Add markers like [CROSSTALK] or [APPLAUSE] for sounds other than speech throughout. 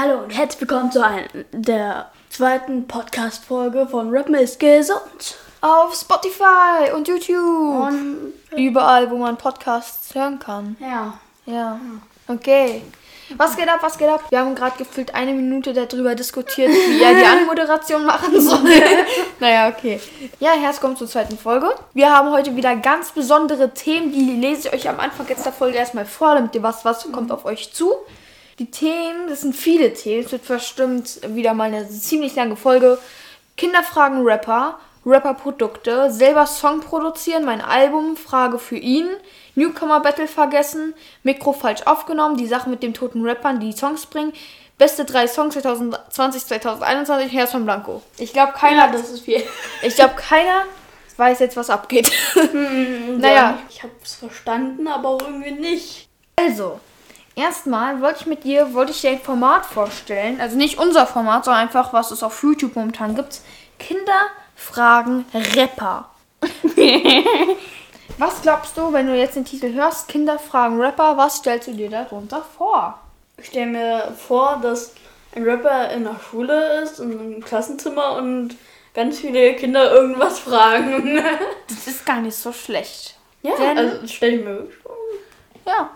Hallo und herzlich willkommen zu einer der zweiten Podcast-Folge von Rap ist gesund. Auf Spotify und YouTube. Und Überall, wo man Podcasts hören kann. ja, Ja. Okay. Was geht ab, was geht ab? Wir haben gerade gefühlt eine Minute darüber diskutiert, wie er die [LAUGHS] Anmoderation machen soll. [LAUGHS] naja, okay. Ja, herzlich willkommen zur zweiten Folge. Wir haben heute wieder ganz besondere Themen, die lese ich euch am Anfang jetzt der Folge erstmal vor, damit ihr was, was kommt auf euch zu. Die Themen, das sind viele Themen. Es wird bestimmt wieder mal eine ziemlich lange Folge. Kinderfragen Rapper, Rapper-Produkte, selber Song produzieren, mein Album, Frage für ihn, Newcomer Battle vergessen, Mikro falsch aufgenommen, die Sache mit dem toten Rappern, die Songs bringen, beste drei Songs 2020, 2021, Herz von Blanco. Ich glaube, keiner, ja, das ist viel. [LAUGHS] ich glaube, keiner weiß jetzt, was abgeht. Naja. ich habe es verstanden, aber auch irgendwie nicht. Also, erstmal wollte ich mit dir, wollte ich dir ein Format vorstellen. Also nicht unser Format, sondern einfach, was es auf YouTube momentan gibt. Kinderfragen Rapper. [LAUGHS] was glaubst du, wenn du jetzt den Titel hörst, Kinderfragen Rapper, was stellst du dir darunter vor? Ich stelle mir vor, dass ein Rapper in der Schule ist, in einem Klassenzimmer und ganz viele Kinder irgendwas fragen. Das ist gar nicht so schlecht. ja, Denn- also das stelle ich mir wirklich vor. Ja,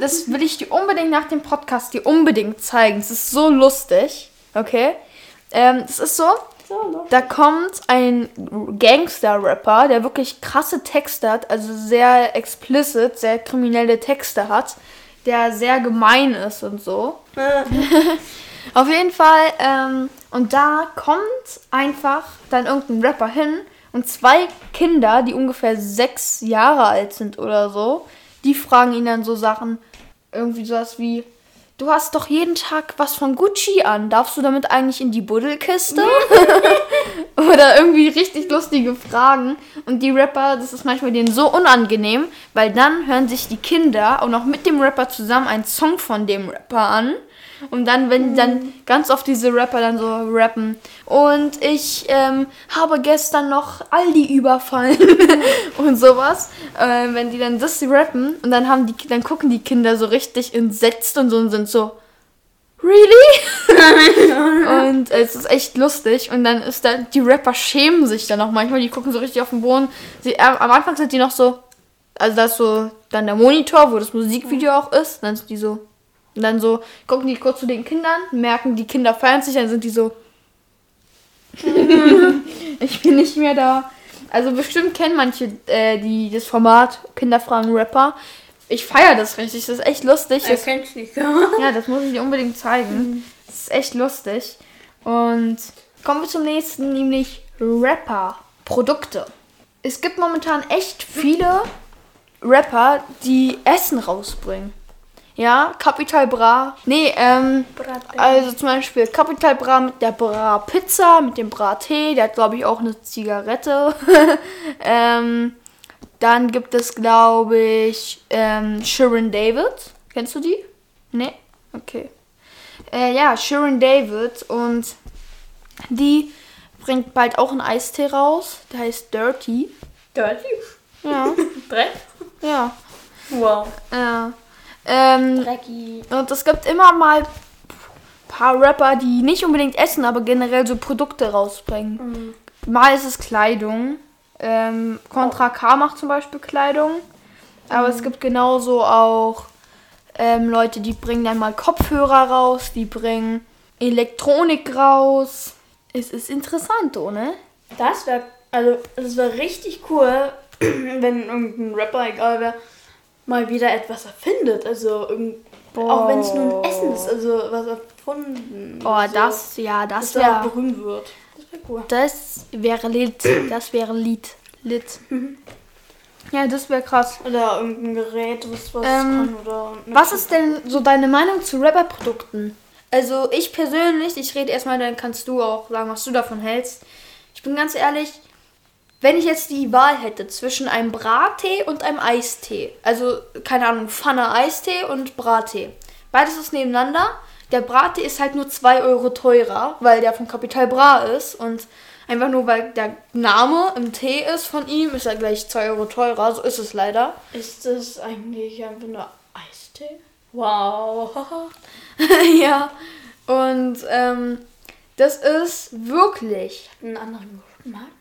das will ich dir unbedingt nach dem Podcast dir unbedingt zeigen. Es ist so lustig. Okay? Ähm, es ist so. Da kommt ein Gangster-Rapper, der wirklich krasse Texte hat, also sehr explicit, sehr kriminelle Texte hat, der sehr gemein ist und so. [LAUGHS] Auf jeden Fall, ähm, und da kommt einfach dann irgendein Rapper hin und zwei Kinder, die ungefähr sechs Jahre alt sind oder so, die fragen ihn dann so Sachen, irgendwie sowas wie, du hast doch jeden Tag was von Gucci an, darfst du damit eigentlich in die Buddelkiste? [LAUGHS] oder irgendwie richtig lustige Fragen. Und die Rapper, das ist manchmal denen so unangenehm, weil dann hören sich die Kinder auch noch mit dem Rapper zusammen einen Song von dem Rapper an. Und dann, wenn dann ganz oft diese Rapper dann so rappen. Und ich ähm, habe gestern noch Aldi überfallen [LAUGHS] und sowas. Äh, wenn die dann das rappen und dann haben die, dann gucken die Kinder so richtig entsetzt und so und sind so, really? [LAUGHS] und es ist echt lustig. Und dann ist da, die Rapper schämen sich dann auch manchmal. Die gucken so richtig auf den Boden. Sie, äh, am Anfang sind die noch so, also da ist so dann der Monitor, wo das Musikvideo auch ist. Dann sind die so, und dann so, gucken die kurz zu den Kindern, merken, die Kinder feiern sich, dann sind die so, [LAUGHS] ich bin nicht mehr da. Also bestimmt kennen manche äh, die das Format Kinderfragen Rapper. Ich feiere das richtig, das ist echt lustig. Das, kennt nicht. ja, das muss ich dir unbedingt zeigen. Das ist echt lustig. Und kommen wir zum nächsten, nämlich Rapper. Produkte. Es gibt momentan echt viele Rapper, die Essen rausbringen. Ja, Capital Bra. Nee, ähm, also zum Beispiel Capital Bra mit der Bra Pizza, mit dem Bra Tee. Der hat, glaube ich, auch eine Zigarette. [LAUGHS] ähm, dann gibt es, glaube ich, ähm, Sharon David. Kennst du die? Nee? Okay. Äh, ja, Sharon David und die bringt bald auch einen Eistee raus. Der heißt Dirty. Dirty. Ja, [LAUGHS] Dreck. ja. Wow. ja. Ähm, Drecki. und es gibt immer mal paar Rapper, die nicht unbedingt essen, aber generell so Produkte rausbringen. Mal ist es Kleidung. Ähm, Contra K macht zum Beispiel Kleidung. Aber es gibt genauso auch ähm, Leute, die bringen dann mal Kopfhörer raus, die bringen Elektronik raus. Es ist interessant, oder? Das wäre, also, das wäre richtig cool, [CLEARS THROAT] wenn irgendein Rapper, egal wer, mal wieder etwas erfindet. Also, irgend, auch wenn es nur ein Essen ist, also was erfunden. Oh, so, das, ja, das wäre. berühmt wird. Das wäre cool. Das wäre Lit. Das wäre Lied. Lit. Ja, das wäre krass. Oder irgendein Gerät, was was Ähm, kann. Oder Was ist denn so deine Meinung zu Rapper-Produkten? Also ich persönlich, ich rede erstmal, dann kannst du auch sagen, was du davon hältst. Ich bin ganz ehrlich, wenn ich jetzt die Wahl hätte zwischen einem Brattee und einem Eistee, also keine Ahnung, Pfanne Eistee und Brattee, beides ist nebeneinander. Der Brattee ist halt nur 2 Euro teurer, weil der von Capital Bra ist und einfach nur weil der Name im Tee ist von ihm, ist er gleich 2 Euro teurer, so ist es leider. Ist das eigentlich einfach nur Eistee? Wow. [LAUGHS] ja. Und ähm, das ist wirklich, Einen anderen Geschmack.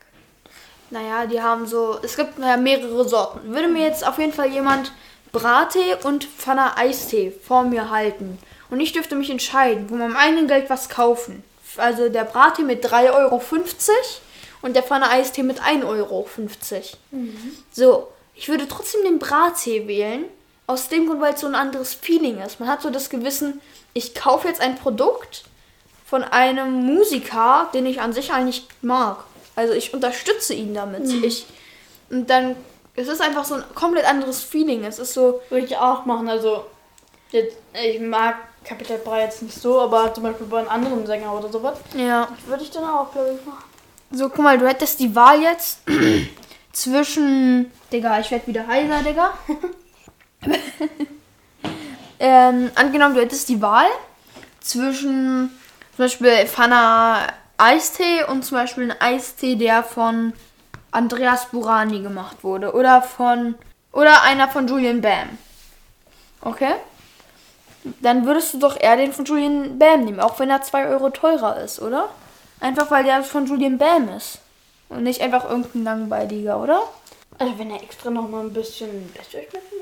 Naja, die haben so, es gibt ja mehrere Sorten. Würde mir jetzt auf jeden Fall jemand Brattee und Pfanne Eistee vor mir halten. Und ich dürfte mich entscheiden, wo mit meinem eigenen Geld was kaufen. Also der Brattee mit 3,50 Euro und der Pfanne Eistee mit 1,50 Euro. So, ich würde trotzdem den Brattee wählen. Aus dem Grund, weil es so ein anderes Feeling ist. Man hat so das Gewissen, ich kaufe jetzt ein Produkt von einem Musiker, den ich an sich eigentlich mag. Also ich unterstütze ihn damit. Ich, und dann, es ist einfach so ein komplett anderes Feeling. Es ist so, Würde ich auch machen. Also, jetzt, ich mag Capital Bra jetzt nicht so, aber zum Beispiel bei einem anderen Sänger oder sowas. ja. Würde ich dann auch, glaube ich, machen. So, guck mal, du hättest die Wahl jetzt [CLEARS THROAT] zwischen. Digga, ich werde wieder heiser, Digga. [LAUGHS] ähm, angenommen, du hättest die Wahl zwischen zum Beispiel Fana Eistee und zum Beispiel ein Eistee, der von Andreas Burani gemacht wurde. Oder von. Oder einer von Julian Bam. Okay? Dann würdest du doch eher den von Julian Bam nehmen, auch wenn er 2 Euro teurer ist, oder? Einfach weil der von Julian Bam ist. Und nicht einfach irgendein langweiliger, oder? Also, wenn er extra noch mal ein bisschen besser schmecken.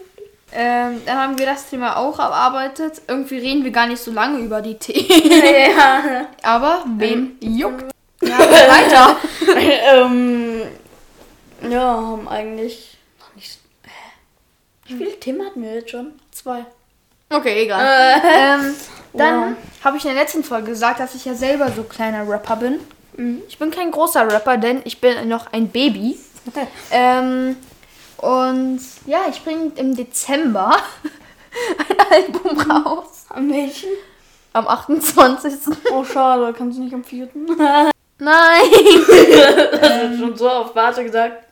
Ähm, dann haben wir das Thema auch erarbeitet. Irgendwie reden wir gar nicht so lange über die Themen. [LAUGHS] ja. Aber wen juckt? Ja, [LAUGHS] weiter. [LAUGHS] ähm, ja, haben eigentlich noch nicht. Hä? Wie viele Themen hatten wir jetzt schon? Zwei. Okay, egal. ähm, dann Ja. habe ich in der letzten Folge gesagt, dass ich ja selber so kleiner Rapper bin. Ich bin kein großer Rapper, denn ich bin noch ein Baby. Ähm, und ja, ich bringe im Dezember [LAUGHS] ein Album raus. Am welchen? Am 28. Oh, schade, kannst du nicht am vierten? [LAUGHS] [LAUGHS] Nein. Das wird schon so auf Warte gesagt.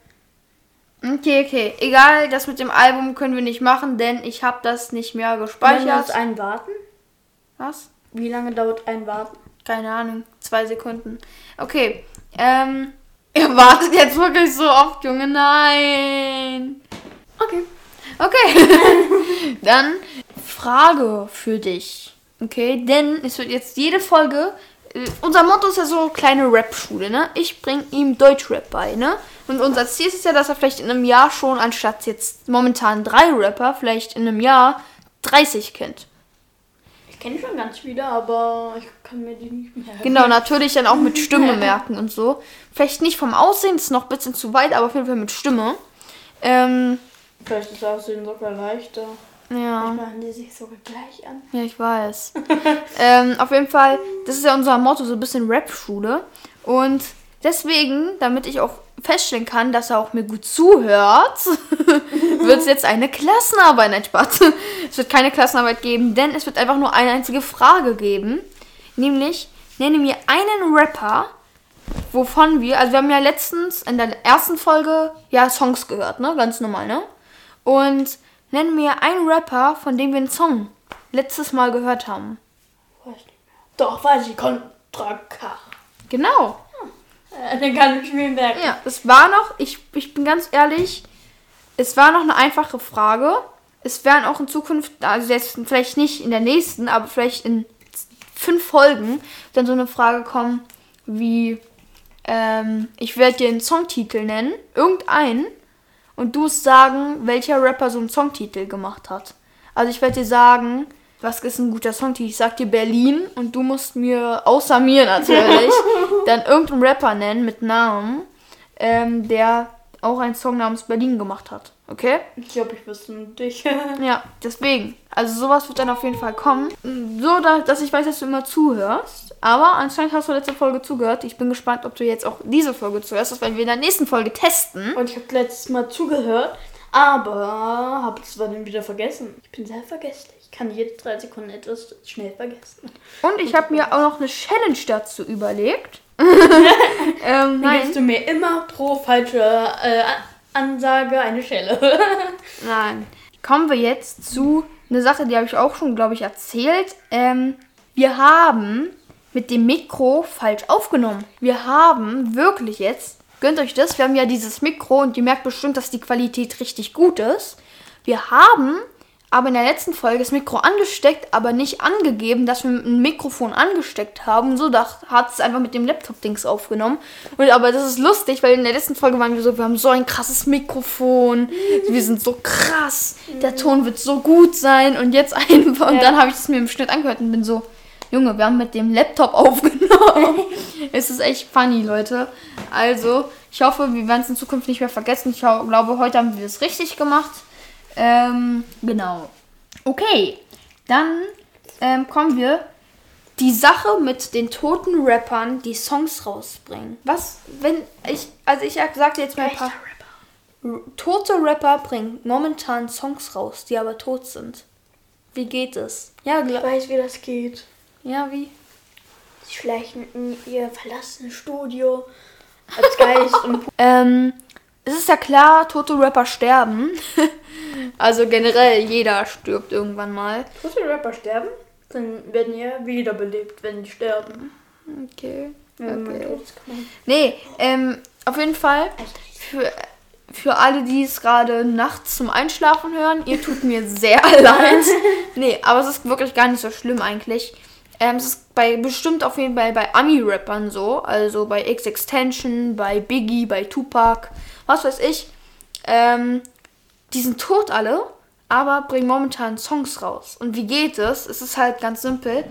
Okay, okay. Egal, das mit dem Album können wir nicht machen, denn ich habe das nicht mehr Wie lange gespeichert. ist ein Warten? Was? Wie lange dauert ein Warten? Keine Ahnung. Zwei Sekunden. Okay. Ähm. Ihr wartet jetzt wirklich so oft, Junge. Nein. Okay. Okay. [LAUGHS] Dann Frage für dich. Okay, denn es wird jetzt jede Folge. äh, Unser Motto ist ja so kleine Rap-Schule, ne? Ich bring ihm Deutschrap bei, ne? Und unser Ziel ist ja, dass er vielleicht in einem Jahr schon, anstatt jetzt momentan drei Rapper, vielleicht in einem Jahr 30 kennt. Ich kenne schon ganz viele, aber ich kann mir die nicht mehr. Genau, natürlich dann auch mit Stimme [LAUGHS] merken und so. Vielleicht nicht vom Aussehen, ist noch ein bisschen zu weit, aber auf jeden Fall mit Stimme. Ähm, Vielleicht ist das Aussehen sogar leichter. ja. Machen die sich sogar gleich an. Ja, ich weiß. [LAUGHS] ähm, auf jeden Fall, das ist ja unser Motto, so ein bisschen Rap-Schule. Und deswegen, damit ich auch feststellen kann, dass er auch mir gut zuhört, [LAUGHS] wird es jetzt eine Klassenarbeit. Nein, Spaß. Es wird keine Klassenarbeit geben, denn es wird einfach nur eine einzige Frage geben. Nämlich, nenne mir einen Rapper, wovon wir, also wir haben ja letztens in der ersten Folge ja Songs gehört, ne? Ganz normal, ne? Und nenne mir einen Rapper, von dem wir einen Song letztes Mal gehört haben. Weiß nicht mehr. Doch, weiß ich. Contra K. Genau. Äh, den kann ich mir merken. Ja, es war noch, ich, ich bin ganz ehrlich, es war noch eine einfache Frage. Es werden auch in Zukunft, also jetzt vielleicht nicht in der nächsten, aber vielleicht in fünf Folgen dann so eine Frage kommen wie, ähm, ich werde dir einen Songtitel nennen, irgendeinen, und du sagen, welcher Rapper so einen Songtitel gemacht hat. Also ich werde dir sagen, was ist ein guter Songtitel? Ich sag dir Berlin und du musst mir, außer mir natürlich, [LAUGHS] dann irgendeinen Rapper nennen mit Namen, ähm, der auch einen Song namens Berlin gemacht hat. Okay? Ich glaube, ich wüsste nur dich. [LAUGHS] Ja, deswegen. Also sowas wird dann auf jeden Fall kommen. So, da, dass ich weiß, dass du immer zuhörst. Aber anscheinend hast du letzte Folge zugehört. Ich bin gespannt, ob du jetzt auch diese Folge zuhörst. Das werden wir in der nächsten Folge testen. Und ich habe letztes Mal zugehört, aber habe es dann wieder vergessen. Ich bin sehr vergesslich. Ich kann jede drei Sekunden etwas schnell vergessen. Und ich habe mir auch noch eine Challenge dazu überlegt. [LAUGHS] ähm, Dann nein, gibst du mir immer pro falsche äh, Ansage eine Schelle. [LAUGHS] nein. Kommen wir jetzt zu einer Sache, die habe ich auch schon, glaube ich, erzählt. Ähm, wir haben mit dem Mikro falsch aufgenommen. Wir haben wirklich jetzt, gönnt euch das, wir haben ja dieses Mikro und ihr merkt bestimmt, dass die Qualität richtig gut ist. Wir haben aber in der letzten Folge das Mikro angesteckt, aber nicht angegeben, dass wir ein Mikrofon angesteckt haben. So hat es einfach mit dem Laptop-Dings aufgenommen. Und aber das ist lustig, weil in der letzten Folge waren wir so, wir haben so ein krasses Mikrofon, wir sind so krass, der Ton wird so gut sein und jetzt einfach. Und dann habe ich es mir im Schnitt angehört und bin so, Junge, wir haben mit dem Laptop [LAUGHS] aufgenommen. es ist echt funny, Leute. Also, ich hoffe, wir werden es in Zukunft nicht mehr vergessen. Ich glaube, heute haben wir es richtig gemacht. Ähm, genau. Okay, dann ähm, kommen wir. Die Sache mit den toten Rappern, die Songs rausbringen. Was, wenn ich, also ich sagte jetzt mal ein paar. Rapper. Tote Rapper bringen momentan Songs raus, die aber tot sind. Wie geht es? Ja, ich weiß, wie das geht. Ja, wie? Sie schleichen in ihr verlassenes Studio als Geist und. Ähm, es ist ja klar, tote Rapper sterben. [LAUGHS] also generell, jeder stirbt irgendwann mal. Tote Rapper sterben? Dann werden ja wiederbelebt, wenn die sterben. Okay. okay. Nee, ähm, auf jeden Fall. Für, für alle, die es gerade nachts zum Einschlafen hören, ihr tut mir sehr [LAUGHS] leid. [LAUGHS] nee, aber es ist wirklich gar nicht so schlimm eigentlich. Ähm, es ist bei bestimmt auf jeden Fall bei Ami-Rappern so. Also bei X-Extension, bei Biggie, bei Tupac was weiß ich. Ähm, die sind tot alle, aber bringen momentan Songs raus. Und wie geht es? Es ist halt ganz simpel.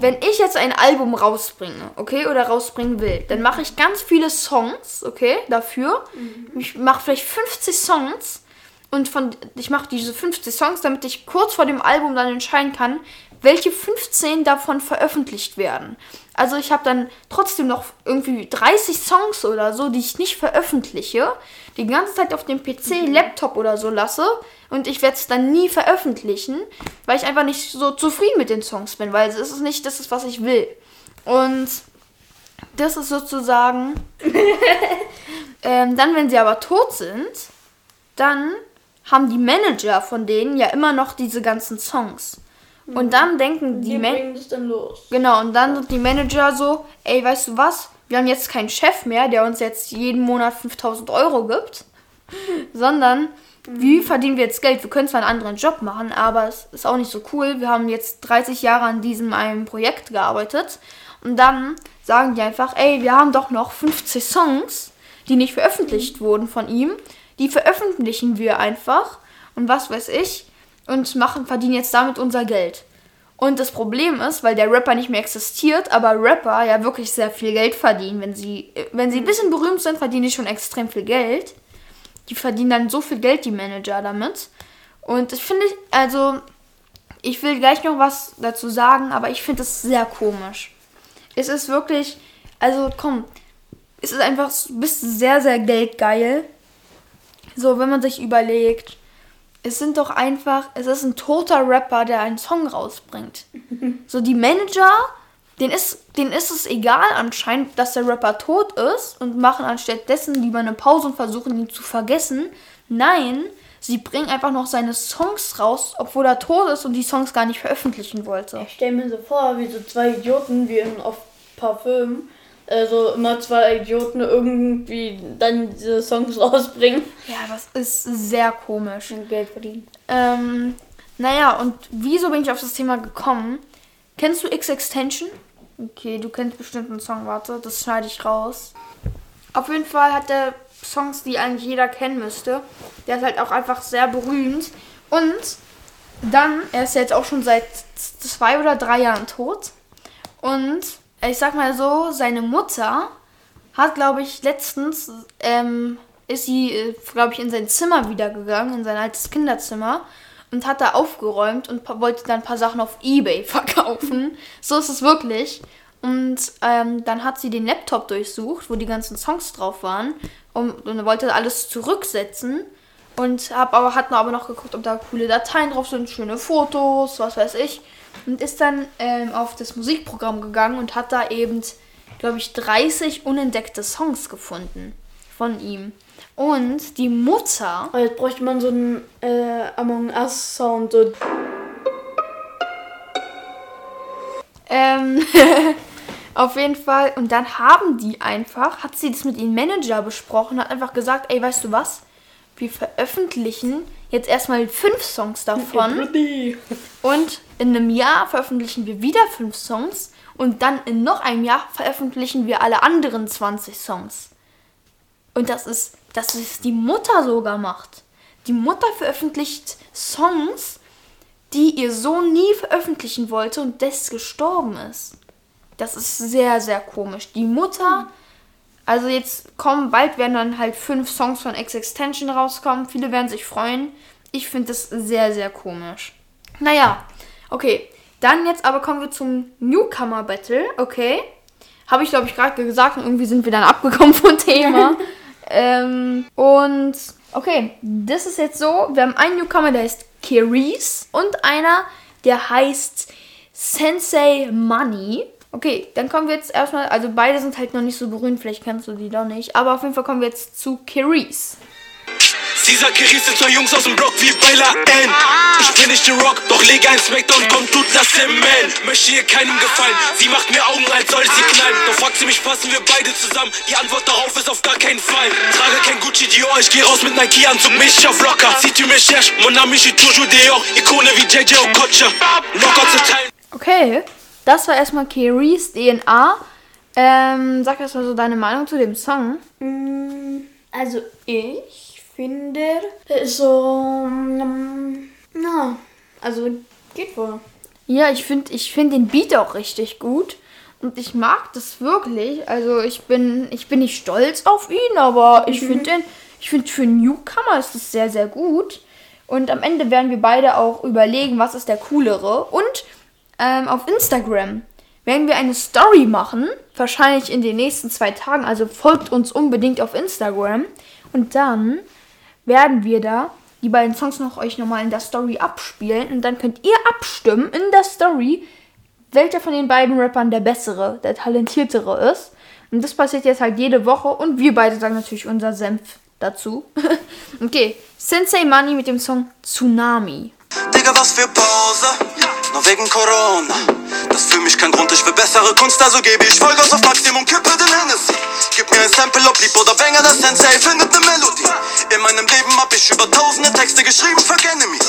Wenn ich jetzt ein Album rausbringe, okay, oder rausbringen will, dann mache ich ganz viele Songs, okay, dafür. Mhm. Ich mache vielleicht 50 Songs und von ich mache diese 50 Songs, damit ich kurz vor dem Album dann entscheiden kann, welche 15 davon veröffentlicht werden. Also ich habe dann trotzdem noch irgendwie 30 Songs oder so, die ich nicht veröffentliche, die ganze Zeit auf dem PC, mhm. Laptop oder so lasse und ich werde es dann nie veröffentlichen, weil ich einfach nicht so zufrieden mit den Songs bin, weil es ist nicht das, ist, was ich will. Und das ist sozusagen. [LAUGHS] ähm, dann, wenn sie aber tot sind, dann haben die Manager von denen ja immer noch diese ganzen Songs. Und dann denken die, Manager. Genau, und dann sind die Manager so, ey, weißt du was? Wir haben jetzt keinen Chef mehr, der uns jetzt jeden Monat 5000 Euro gibt, [LAUGHS] sondern mhm. wie verdienen wir jetzt Geld? Wir können zwar einen anderen Job machen, aber es ist auch nicht so cool. Wir haben jetzt 30 Jahre an diesem einem Projekt gearbeitet und dann sagen die einfach, ey, wir haben doch noch 50 Songs, die nicht veröffentlicht mhm. wurden von ihm. Die veröffentlichen wir einfach und was weiß ich und machen, verdienen jetzt damit unser Geld. Und das Problem ist, weil der Rapper nicht mehr existiert, aber Rapper ja wirklich sehr viel Geld verdienen. Wenn sie, wenn sie ein bisschen berühmt sind, verdienen die schon extrem viel Geld. Die verdienen dann so viel Geld, die Manager, damit. Und ich finde, also, ich will gleich noch was dazu sagen, aber ich finde es sehr komisch. Es ist wirklich, also komm, es ist einfach, du bist sehr, sehr geldgeil. So, wenn man sich überlegt, es sind doch einfach, es ist ein toter Rapper, der einen Song rausbringt. [LAUGHS] so die Manager, denen ist, denen ist es egal anscheinend, dass der Rapper tot ist und machen anstattdessen lieber eine Pause und versuchen ihn zu vergessen. Nein, sie bringen einfach noch seine Songs raus, obwohl er tot ist und die Songs gar nicht veröffentlichen wollte. Ich stelle mir so vor, wie so zwei Idioten wie in auf Parfüm also immer zwei Idioten irgendwie dann diese Songs [LAUGHS] rausbringen. Ja, das ist sehr komisch. Und Geld verdienen. Ähm, naja, und wieso bin ich auf das Thema gekommen? Kennst du X-Extension? Okay, du kennst bestimmt einen Song, warte, das schneide ich raus. Auf jeden Fall hat er Songs, die eigentlich jeder kennen müsste. Der ist halt auch einfach sehr berühmt. Und dann, er ist jetzt auch schon seit zwei oder drei Jahren tot. Und ich sag mal so, seine Mutter hat, glaube ich, letztens, ähm, ist sie, äh, glaube ich, in sein Zimmer wieder gegangen, in sein altes Kinderzimmer und hat da aufgeräumt und wollte dann ein paar Sachen auf Ebay [LAUGHS] verkaufen. so ist es wirklich. Und ähm, dann hat sie den Laptop durchsucht, wo die ganzen Songs drauf waren und, und wollte alles zurücksetzen. Und hab aber, hat aber noch geguckt, ob da coole Dateien drauf sind, schöne Fotos, was weiß ich und ist dann ähm, auf das Musikprogramm gegangen und hat da eben, glaube ich, 30 unentdeckte Songs gefunden von ihm. Und die Mutter. Oh, jetzt bräuchte man so einen äh, Among Us Sound. So. Ähm, [LAUGHS] auf jeden Fall. Und dann haben die einfach, hat sie das mit ihrem Manager besprochen, hat einfach gesagt, ey, weißt du was? wir veröffentlichen jetzt erstmal fünf Songs davon. Und in einem Jahr veröffentlichen wir wieder fünf Songs. Und dann in noch einem Jahr veröffentlichen wir alle anderen 20 Songs. Und das ist, dass es die Mutter sogar macht. Die Mutter veröffentlicht Songs, die ihr Sohn nie veröffentlichen wollte und des gestorben ist. Das ist sehr, sehr komisch. Die Mutter, also jetzt kommen, bald werden dann halt fünf Songs von X-Extension rauskommen. Viele werden sich freuen. Ich finde das sehr, sehr komisch. Naja, okay. Dann jetzt aber kommen wir zum Newcomer Battle, okay? Habe ich, glaube ich, gerade gesagt und irgendwie sind wir dann [LAUGHS] abgekommen vom Thema. [LAUGHS] ähm, und okay, das ist jetzt so. Wir haben einen Newcomer, der heißt Kiris und einer, der heißt Sensei Money. Okay, dann kommen wir jetzt erstmal, also beide sind halt noch nicht so berühmt, vielleicht kennst du die doch nicht, aber auf jeden Fall kommen wir jetzt zu Kiris. Caesar Kiris sind zwei Jungs aus dem Block wie Bella N. Ich bin nicht der Rock, doch lege ein Smackdown, komm, tut das Zement. Möchte ihr keinem gefallen, sie macht mir Augen, als soll sie knallen. Doch fragt sie mich, passen wir beide zusammen? Die Antwort darauf ist auf gar keinen Fall. Trage kein Gucci Dior, ich geh raus mit Nike-Anzug, mich auf locker. Si tu me cherches, mon ami, je suis toujours dehors. Ikone wie JJ Okocha. Locker zu teilen. Okay, das war erstmal Kiris DNA. Ähm, sag erstmal so deine Meinung zu dem Song. Mm, Also ich finde, der ist so. mm, Na, also geht wohl. Ja, ich finde ich find den Beat auch richtig gut. Und ich mag das wirklich. Also ich bin, ich bin nicht stolz auf ihn, aber ich finde den, ich finde für Newcomer ist das sehr, sehr gut. Und am Ende werden wir beide auch überlegen, was ist der coolere. Und ähm, auf Instagram werden wir eine Story machen, wahrscheinlich in den nächsten zwei Tagen. Also folgt uns unbedingt auf Instagram. Und dann werden wir da die beiden Songs noch euch nochmal in der Story abspielen. Und dann könnt ihr abstimmen in der Story, welcher von den beiden Rappern der bessere, der talentiertere ist. Und das passiert jetzt halt jede Woche. Und wir beide sagen natürlich unser Senf dazu. [LAUGHS] okay, Sensei Money mit dem Song Tsunami. Digga, was für Pause, nur wegen Corona. Das für mich kein Grund, ich will bessere Kunst, also gebe ich Vollgas auf Maximum, kippe den Hennessy. Gib mir ein Sample, ob lieb oder Banger, der Sensei findet ne Melodie. In meinem Leben hab ich über tausende Texte geschrieben, verkenne mich.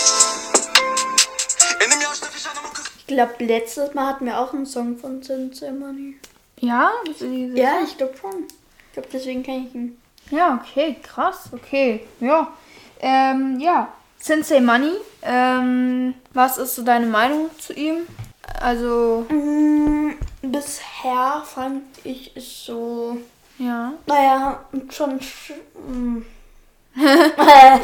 In dem Jahr ich eine. Ich glaube, letztes Mal hatten wir auch einen Song von Sensei Money. Ja? Das Ja, ich glaube schon. Ich glaube, deswegen kenne ich ihn. Ja, okay, krass, okay. Ja. Ähm, ja. Sensei Money, ähm, was ist so deine Meinung zu ihm? Also, Mm, bisher fand ich es so. ja. Naja, schon. sch- mm. [LAUGHS]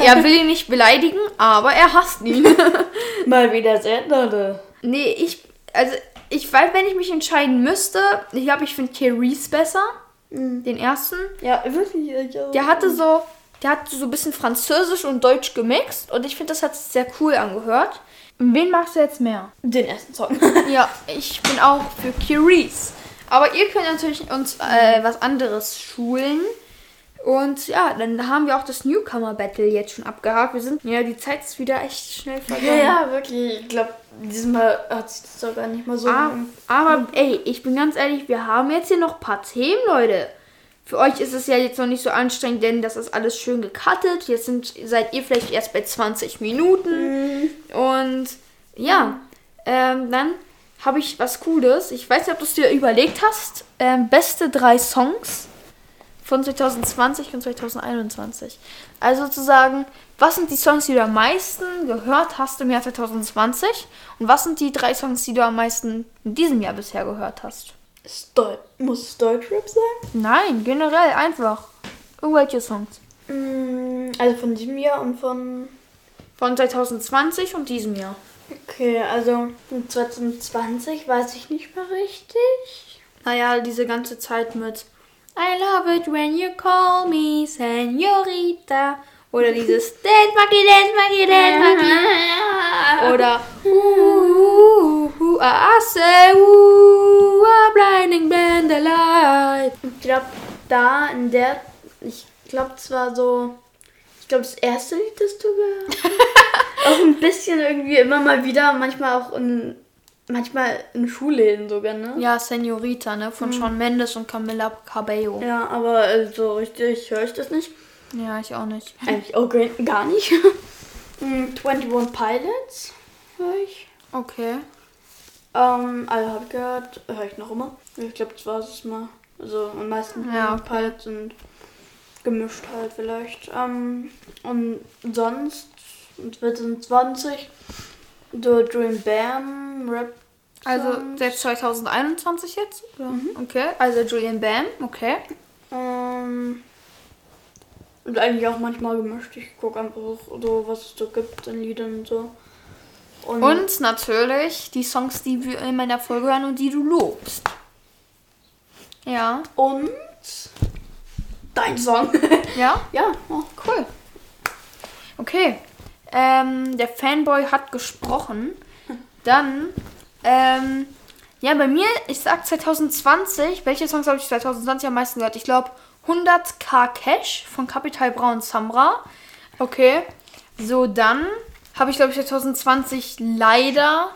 Er will ihn nicht beleidigen, aber er hasst ihn. [LAUGHS] Mal wieder sehr dolle. nee, ich, also, ich weiß, wenn ich mich entscheiden müsste, ich glaube, ich finde Therese besser. Den ersten. Ja, wirklich. Ich auch. Der hatte so, der hat so ein bisschen Französisch und Deutsch gemixt und ich finde, das hat sich sehr cool angehört. Wen magst du jetzt mehr? Den ersten Song. [LAUGHS] Ja, ich bin auch für Curious. Aber ihr könnt natürlich uns äh, was anderes schulen. Und ja, dann haben wir auch das Newcomer Battle jetzt schon abgehakt. Wir sind, ja, die Zeit ist wieder echt schnell ja, vergangen. [LAUGHS] ja, wirklich. Ich glaube, diesmal hat sich das doch gar nicht mal so. Ah, aber ey, ich bin ganz ehrlich, wir haben jetzt hier noch ein paar Themen, Leute. Für euch ist es ja jetzt noch nicht so anstrengend, denn das ist alles schön gecuttet. Jetzt sind, seid ihr vielleicht erst bei 20 Minuten. Und ja, ähm, dann habe ich was Cooles. Ich weiß nicht, ob du es dir überlegt hast. Ähm, beste drei Songs von 2020 und 2021. Also sozusagen, was sind die Songs, die du am meisten gehört hast im Jahr 2020? Und was sind die drei Songs, die du am meisten in diesem Jahr bisher gehört hast? Deu muss es Deutschrap sein? Nein, generell einfach. Irgendwelche Songs. Mm, Also von diesem Jahr und von. Von 2020 und diesem Jahr. Okay, also von 2020 weiß ich nicht mehr richtig. Naja, diese ganze Zeit mit I love it when you call me Senorita. Oder dieses [LAUGHS] Dance Monkey, Dance Monkey, Dance Monkey. [LAUGHS] Oder Ooh, ooh, I say ooh, a blinding band alive. Ich glaube, da in der. Ich glaube, es war so. Ich glaube, das erste Lied, das du gehört. [LAUGHS] Auch ein bisschen irgendwie immer mal wieder, manchmal auch in. Manchmal in Schulläden sogar, ne? Ja, Senorita, ne? Von Shawn Mendes und Camila Cabello. Ja, aber so richtig höre ich das nicht. Ja, ich auch nicht. [LAUGHS] Eigentlich auch gar- nicht. [LAUGHS] Hm, 21 Pilots höre ich. Okay. Ähm, alle habe ich gehört. Höre ich noch immer. Ich glaube, das war es mal. Also am meisten Ja, 21 Pilots und gemischt halt vielleicht. Ähm, und sonst 2020 The Dream Bam Rap. Also seit 2021 jetzt? Oder? Okay. Also Julian Bam, okay. Ähm, und eigentlich auch manchmal gemischt. Ich gucke einfach so, was es so gibt an Liedern und so. Und natürlich die Songs, die wir in meiner Folge hören und die du lobst. Ja. und dein Song. [LAUGHS] Ja? ja, oh, Cool. Okay. Ähm, der Fanboy hat gesprochen. Dann, ähm, ja, bei mir, ich sag 2020, welche Songs habe ich 2020 am meisten gehört? Ich glaube 100k Cash von Capital Bra und Samra. Okay. So, dann habe ich, glaube ich, 2020 leider,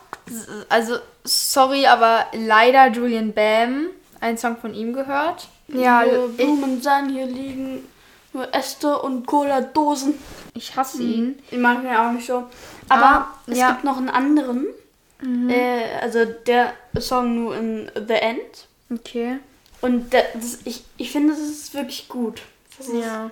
also sorry, aber leider Julian Bam, einen Song von ihm gehört. Ja, ich, Blumen sein, hier liegen nur Äste und Cola-Dosen. ich hasse ihn. Ich mag ihn auch nicht so. Aber Ah, es ja. gibt noch einen anderen. Äh, also der Song nur in The End. Okay. Und der, das, ich, ich finde, das ist wirklich gut. Das ist Ja.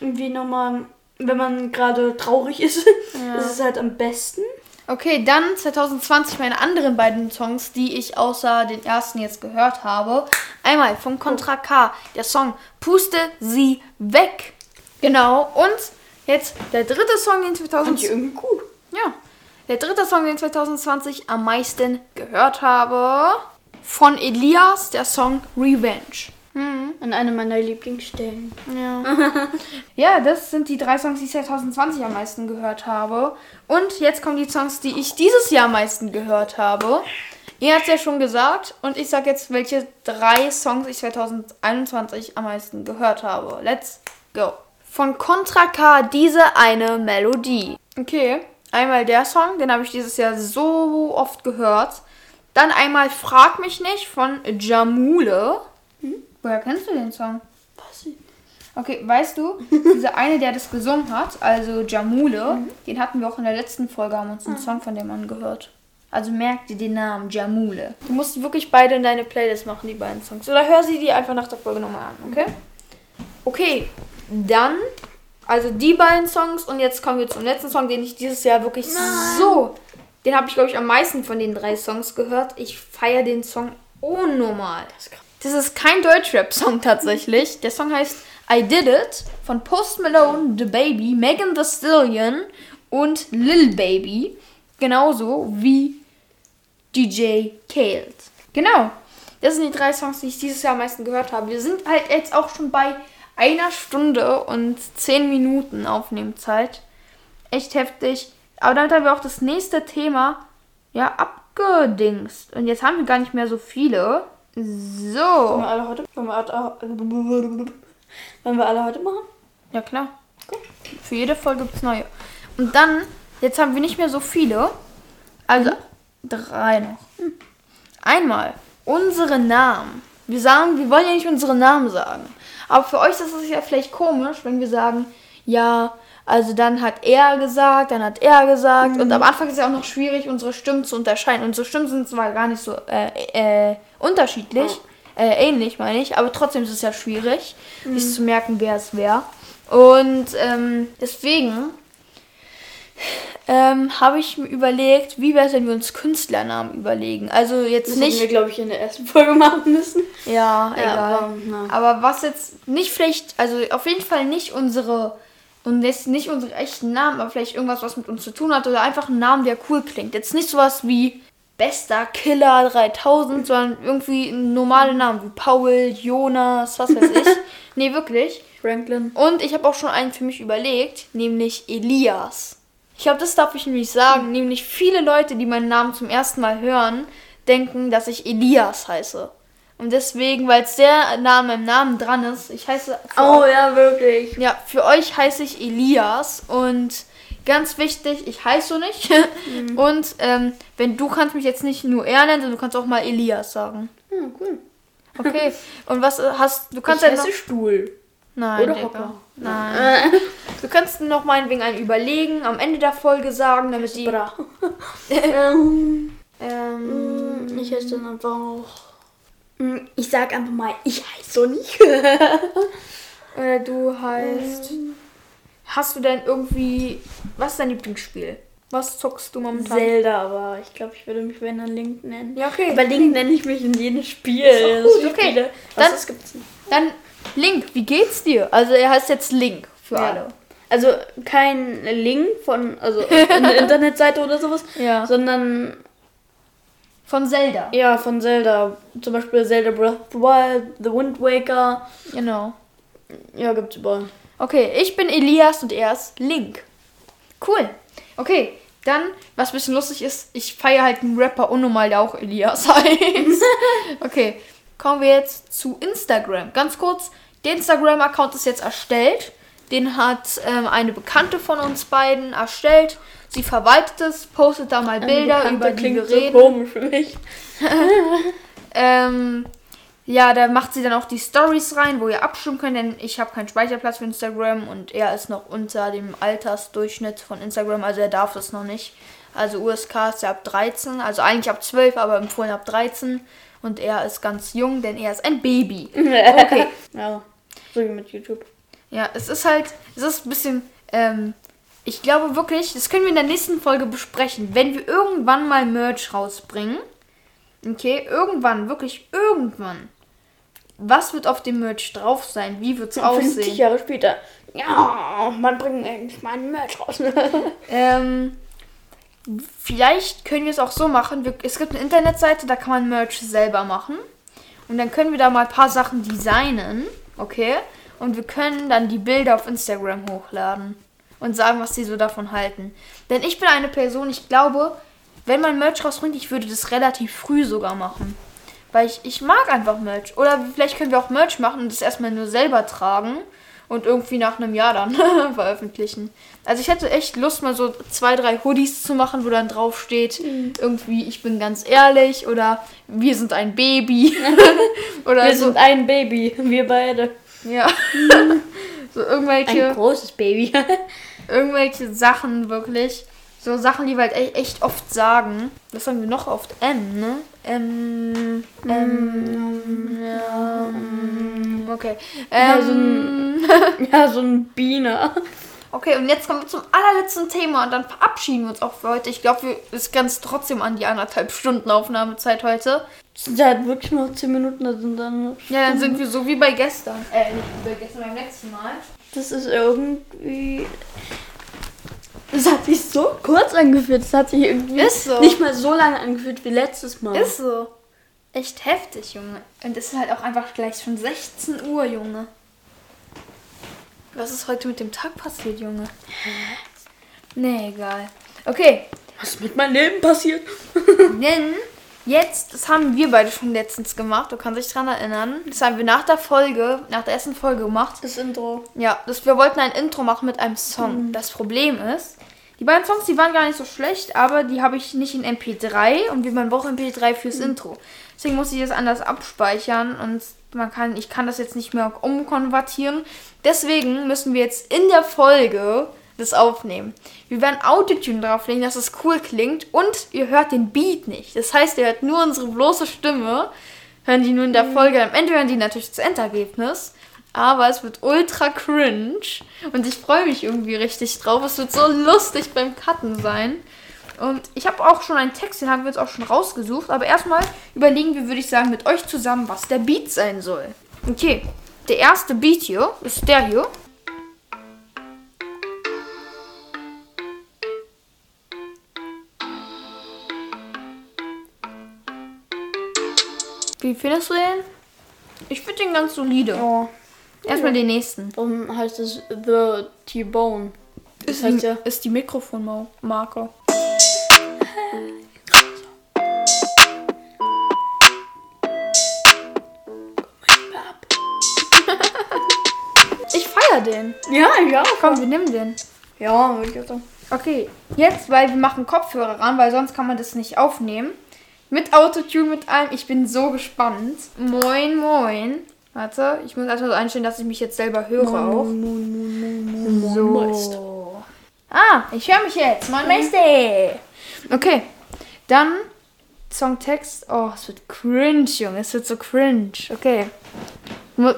irgendwie nochmal, wenn man gerade traurig ist, [LAUGHS] das ist halt am besten. Okay, dann 2020 meine anderen beiden Songs, die ich außer den ersten jetzt gehört habe. Einmal von Contra K, der Song Puste sie weg. Genau, und jetzt der dritte Song, den Fand ich 2020 irgendwie gut. ja, der dritte Song, den 2020 am meisten gehört habe, von Elias, der Song Revenge. An einer meiner Lieblingsstellen. Ja. [LAUGHS] ja, das sind die drei Songs, die ich 2020 am meisten gehört habe. Und jetzt kommen die Songs, die ich dieses Jahr am meisten gehört habe. Ihr habt es ja schon gesagt. Und ich sag jetzt, welche drei Songs ich 2021 am meisten gehört habe. Let's go. Von Contra K diese eine Melodie. Okay, einmal der Song, den habe ich dieses Jahr so oft gehört. Dann einmal Frag mich nicht von Jamule. Woher kennst du den Song? Was? Okay, weißt du, [LAUGHS] dieser eine, der das gesungen hat, also Jamule, den hatten wir auch in der letzten Folge, haben uns einen Song von dem angehört. Also merk dir den Namen, Jamule. Du musst wirklich beide in deine Playlist machen, die beiden Songs. Oder hör sie dir einfach nach der Folge nochmal an, okay? Okay, dann, also die beiden Songs und jetzt kommen wir zum letzten Song, den ich dieses Jahr wirklich so, den habe ich glaube ich am meisten von den drei Songs gehört. Ich feiere den Song unnormal. Das ist kein Deutschrap-Song tatsächlich. Der Song heißt I Did It von Post Malone, The Baby, Megan Thee Stallion und Lil Baby. Genauso wie DJ Khaled. Genau. Das sind die drei Songs, die ich dieses Jahr am meisten gehört habe. Wir sind halt jetzt auch schon bei einer Stunde und zehn Minuten Aufnehmenzeit. Echt heftig. Aber damit haben wir auch das nächste Thema ja abgedingst. Und jetzt haben wir gar nicht mehr so viele. Wollen So. wir alle heute? Wollen wir alle, wollen wir alle heute machen? Ja, klar. Für jede Folge gibt es neue. Und dann, jetzt haben wir nicht mehr so viele. Also, drei noch. Hm. Einmal, unsere Namen. Wir sagen, wir wollen ja nicht unsere Namen sagen. Aber für euch ist es ja vielleicht komisch, wenn wir sagen, ja, also dann hat er gesagt, dann hat er gesagt. Und am Anfang ist es ja auch noch schwierig, unsere Stimmen zu unterscheiden. Unsere Stimmen sind zwar gar nicht so äh, äh, unterschiedlich, äh, ähnlich meine ich, aber trotzdem ist es ja schwierig, sich zu merken, wer es wer. Und ähm, deswegen ähm, habe ich mir überlegt, wie wäre es, wenn wir uns Künstlernamen überlegen. Also jetzt Das nicht. hätten wir, glaube ich, in der ersten Folge machen müssen. Ja, Ja, egal. aber. Aber was jetzt nicht vielleicht, also auf jeden Fall nicht unsere und jetzt nicht unsere echten Namen, aber vielleicht irgendwas, was mit uns zu tun hat oder einfach ein Name, der cool klingt. Jetzt nicht sowas wie Bester Killer 3000, sondern irgendwie normale Namen wie Paul, Jonas, was weiß ich. [LAUGHS] nee, wirklich. Franklin. Und ich habe auch schon einen für mich überlegt, nämlich Elias. Ich glaube, das darf ich nämlich sagen. Nämlich viele Leute, die meinen Namen zum ersten Mal hören, denken, dass ich Elias heiße. Und deswegen, weil es der Name im Namen dran ist, ich heiße. Oh ja, wirklich. ja, für euch heiße ich Elias und ganz wichtig, ich heiße so nicht. [LAUGHS] Und ähm, wenn du kannst mich jetzt nicht nur er nennen, sondern du kannst auch mal Elias sagen. Ja, cool. Okay. [LAUGHS] Und was äh, hast du kannst ich ja noch. heiße Stuhl. Nein, Oder. Hocker. Nein. [LAUGHS] Du kannst noch meinetwegen einen überlegen, am Ende der Folge sagen, damit die. Bra. ähm, Ähm, ich heiße dann einfach auch. Mm, Ich sag einfach mal, ich heiße so nicht. äh, du heißt. Hast du denn irgendwie. Was ist dein Lieblingsspiel? Was zockst du momentan? Zelda, aber ich glaube, ich würde mich wenn dann Link nennen. Ja, okay. Aber Link nenne ich mich in jedem Spiel. Ist gut, okay. spiele. Dann- Was gibt's nicht. Dann Link, wie geht's dir? Also er heißt jetzt Link für Ja. alle. Also kein Link von, also [LAUGHS] eine Internetseite oder sowas, Ja. sondern Von Zelda. ja von Zelda. Zum Beispiel Zelda Breath of the Wild, The Wind Waker. Genau. Ja, gibt's überall. Okay, ich bin Elias und er ist Link. Cool. Okay, dann, was ein bisschen lustig ist, ich feiere halt einen Rapper unnormal, der auch Elias [LAUGHS] heißt. [LAUGHS] okay, kommen wir jetzt zu Instagram. Ganz kurz, der Instagram-Account ist jetzt erstellt. Den hat ähm, eine Bekannte von uns beiden erstellt. Sie verwaltet es, postet da mal Bilder, Bekannte über die klingt wir so reden. komisch für mich. [LAUGHS] Ähm, ja, da macht sie dann auch die Stories rein, wo ihr abstimmen könnt, denn ich habe keinen Speicherplatz für Instagram und er ist noch unter dem Altersdurchschnitt von Instagram, also er darf das noch nicht. Also USK ist ja ab 13, also eigentlich ab 12, aber empfohlen ab 13 und er ist ganz jung, denn er ist ein Baby. Okay. [LAUGHS] Ja, so wie mit YouTube. Ja, es ist halt, es ist ein bisschen, ähm, ich glaube wirklich, das können wir in der nächsten Folge besprechen. Wenn wir irgendwann mal Merch rausbringen, okay, irgendwann, wirklich irgendwann, was wird auf dem Merch drauf sein? Wie wird es 50 aussehen? Jahre später. Ja, man bringt eigentlich mal einen Merch raus. [LAUGHS] Ähm, vielleicht können wir es auch so machen. Wir, es gibt eine Internetseite, da kann man Merch selber machen. Und dann können wir da mal ein paar Sachen designen, okay? Und wir können dann die Bilder auf Instagram hochladen und sagen, was die so davon halten. Denn ich bin eine Person, ich glaube, wenn man Merch rausbringt, ich würde das relativ früh sogar machen. Weil ich, ich mag einfach Merch. Oder vielleicht können wir auch Merch machen und das erstmal nur selber tragen und irgendwie nach einem Jahr dann [LAUGHS] veröffentlichen. Also ich hätte echt Lust, mal so zwei, drei Hoodies zu machen, wo dann drauf steht, irgendwie, ich bin ganz ehrlich oder wir sind ein Baby. [LAUGHS] oder Wir so. sind ein Baby, wir beide. Ja. [LAUGHS] so Ein irgendwelche, großes Baby. irgendwelche Sachen wirklich. So Sachen, die wir halt e echt oft sagen. Was sagen wir noch oft? M, ne? M. M. Ja. mm, Okay. Ja, so Ähm, [LAUGHS] ja, so ein Biene. okay, und jetzt kommen wir zum allerletzten Thema und dann verabschieden wir uns auch für heute. Ich glaube, wir es ganz trotzdem an die anderthalb Stunden Aufnahmezeit heute. Der hat wirklich noch 10 Minuten, sind dann. Ja, dann sind wir so wie bei gestern. Äh, nicht wie bei gestern, beim letzten Mal. Das ist irgendwie. Das hat sich so kurz angefühlt. Das hat sich irgendwie so. nicht mal so lange angefühlt wie letztes Mal. Ist so. Echt heftig, Junge. Und es ist halt auch einfach gleich schon 16 Uhr, Junge. Was ist heute mit dem Tag passiert, Junge? Nee, egal. Okay, Was ist mit meinem Leben passiert? denn jetzt, das haben wir beide schon letztens gemacht, du kannst dich dran erinnern. Das haben wir nach der Folge, nach der ersten Folge gemacht. Das Intro. Ja, das, wir wollten ein Intro machen mit einem Song. Das Problem ist, die beiden Songs, die waren gar nicht so schlecht, aber die habe ich nicht in MP3 und wie man braucht MP3 fürs Intro. Deswegen muss ich das anders abspeichern und man kann, ich kann das jetzt nicht mehr umkonvertieren. Deswegen müssen wir jetzt in der Folge das aufnehmen. Wir werden Autotune drauflegen, dass es cool klingt und ihr hört den Beat nicht. Das heißt, ihr hört nur unsere bloße Stimme, hören die nur in der Folge. Am Ende hören die natürlich das Endergebnis. Aber es wird ultra cringe. Und ich freue mich irgendwie richtig drauf. Es wird so lustig beim Cutten sein. Und ich habe auch schon einen Text, den haben wir jetzt auch schon rausgesucht. Aber erstmal überlegen wir, würde ich sagen, mit euch zusammen, was der Beat sein soll. Okay, der erste Beat hier ist der hier. Wie findest du den? Ich finde den ganz solide. Oh. Erstmal den nächsten. Warum heißt es The T-Bone? Das Ist heißt die, ja. ist die Mikrofonmarke. [LAUGHS] Ich feier den. Ja, ja. Komm, wir nehmen den. Ja, würde ich auch sagen. Okay, jetzt, weil wir machen Kopfhörer ran, weil sonst kann man das nicht aufnehmen. Mit Autotune, mit allem. Ich bin so gespannt. Moin, moin. Warte, ich muss erstmal so einstellen, dass ich mich jetzt selber höre auch. So. Ah, ich höre mich jetzt. Moin Meister. Okay, dann Songtext. Oh, es wird cringe, Junge. Es wird so cringe. Okay.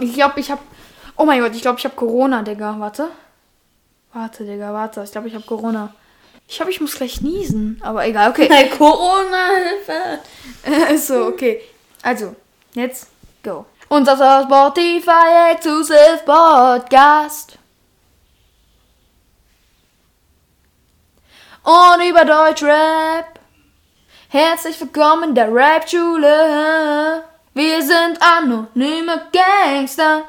Ich glaube, ich habe... Oh mein Gott, ich glaube, ich habe Corona, Digga. Warte. Warte, Digga, warte. Ich glaube, ich habe Corona. Ich glaube, ich muss gleich niesen. Aber egal, okay. [LAUGHS] Hey, Corona-Hilfe. [LAUGHS] so, okay. Also, jetzt go. Unser Spotify Exclusive Podcast. Und über Deutschrap. Herzlich willkommen in der Rap-Schule. Wir sind anonyme Gangster.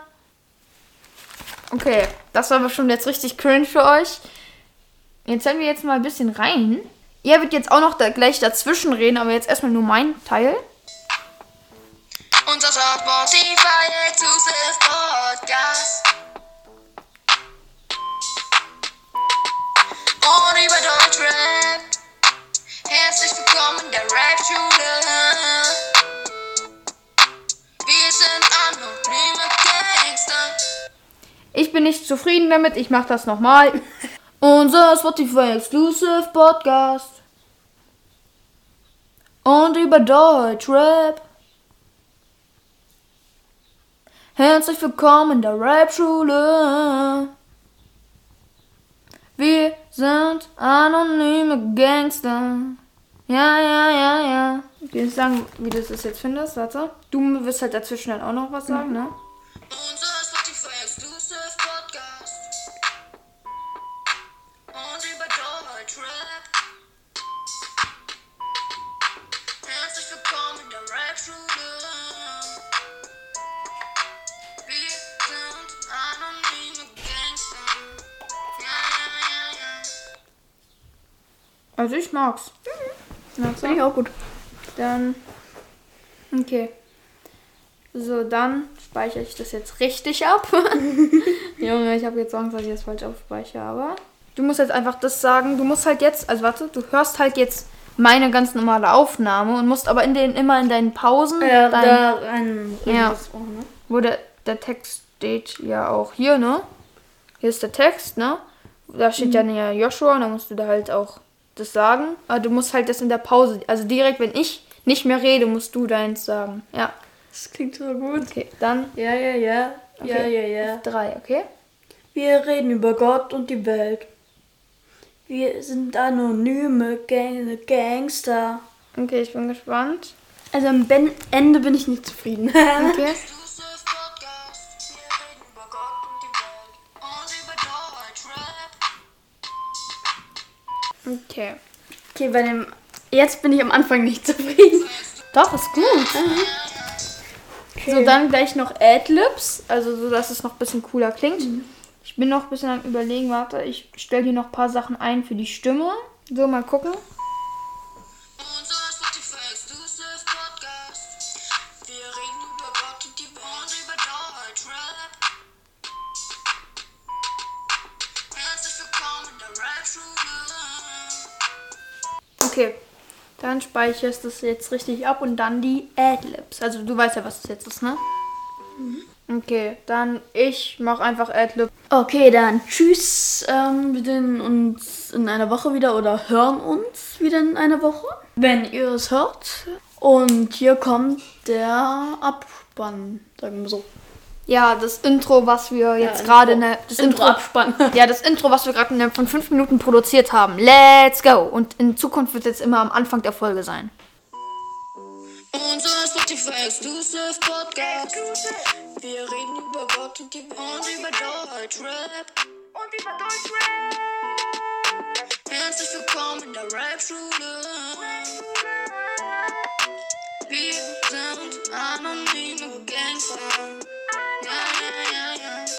Okay, das war bestimmt jetzt richtig cringe für euch. Jetzt hören wir jetzt mal ein bisschen rein. Ihr wird jetzt auch noch da gleich dazwischen reden, aber jetzt erstmal nur mein Teil. Unser Spotify Exclusive Podcast. Und über Deutschrap. Herzlich willkommen in der Rap-Schule. Wir sind anonyme Gangster. Ich bin nicht zufrieden damit, ich mache das nochmal. [LAUGHS] Unser Spotify Exclusive Podcast. Und über Deutschrap. Herzlich willkommen in der Rap-Schule. Wir sind anonyme Gangster. Ja, ja, ja, ja. Ich will nicht sagen, wie du das jetzt findest, warte. Du wirst halt dazwischen dann auch noch was sagen, ne? Unser Also ich mag's. Magst du? Finde ich auch gut. Dann. Okay. So, dann speichere ich das jetzt richtig ab. [LAUGHS] Junge, ich habe jetzt Angst, dass ich das falsch abspeichere, aber. Du musst jetzt einfach das sagen. Du musst halt jetzt, also warte, du hörst halt jetzt meine ganz normale Aufnahme und musst aber in den immer in deinen Pausen, Ja, dein, da rein. Ja. auch, ne? wo der, der Text steht ja auch hier, ne? Hier ist der Text, ne? Da steht ja ja Joshua und dann musst du da halt auch das sagen. Aber du musst halt das in der Pause, also direkt, wenn ich nicht mehr rede, musst du deins sagen. Ja. Das klingt so gut. Okay, dann Ja, ja, ja. Ja, Okay. ja, ja. drei, okay? Wir reden über Gott und die Welt. Wir sind anonyme Gang Gangster. Okay, ich bin gespannt. Also am Ende bin ich nicht zufrieden. [LAUGHS] Okay. Okay. okay, bei dem. Jetzt bin ich am Anfang nicht [LAUGHS] zufrieden. Doch, ist gut. So, dann gleich noch Adlibs, also so, dass es noch ein bisschen cooler klingt. Ich bin noch ein bisschen am überlegen, warte, ich stelle hier noch ein paar Sachen ein für die Stimme. So, mal gucken. Okay. Dann speicherst du es jetzt richtig ab und dann die Adlibs. Also du weißt ja, was das jetzt ist, ne? Okay, dann ich mach einfach Adlib. Okay, dann tschüss. Ähm, wir sehen uns in einer Woche wieder oder hören uns wieder in einer Woche, wenn ihr es hört. Und hier kommt der Abspann, sagen wir so. Ja, das Intro, was wir jetzt Intro. gerade in der das Intro Intro, Abspann. [LAUGHS] ja, das Intro, was wir gerade innerhalb von fünf Minuten produziert haben. Let's go! Und in Zukunft wird es jetzt immer am Anfang der Folge sein. Unser Spotify Exclusive Podcast. Wir reden über Gott und die und über Deutschrap. Und über Deutschrap. Herzlich willkommen in der Rap-Schule. People don't, I'm a mean gangsta. Yeah, yeah, yeah, yeah.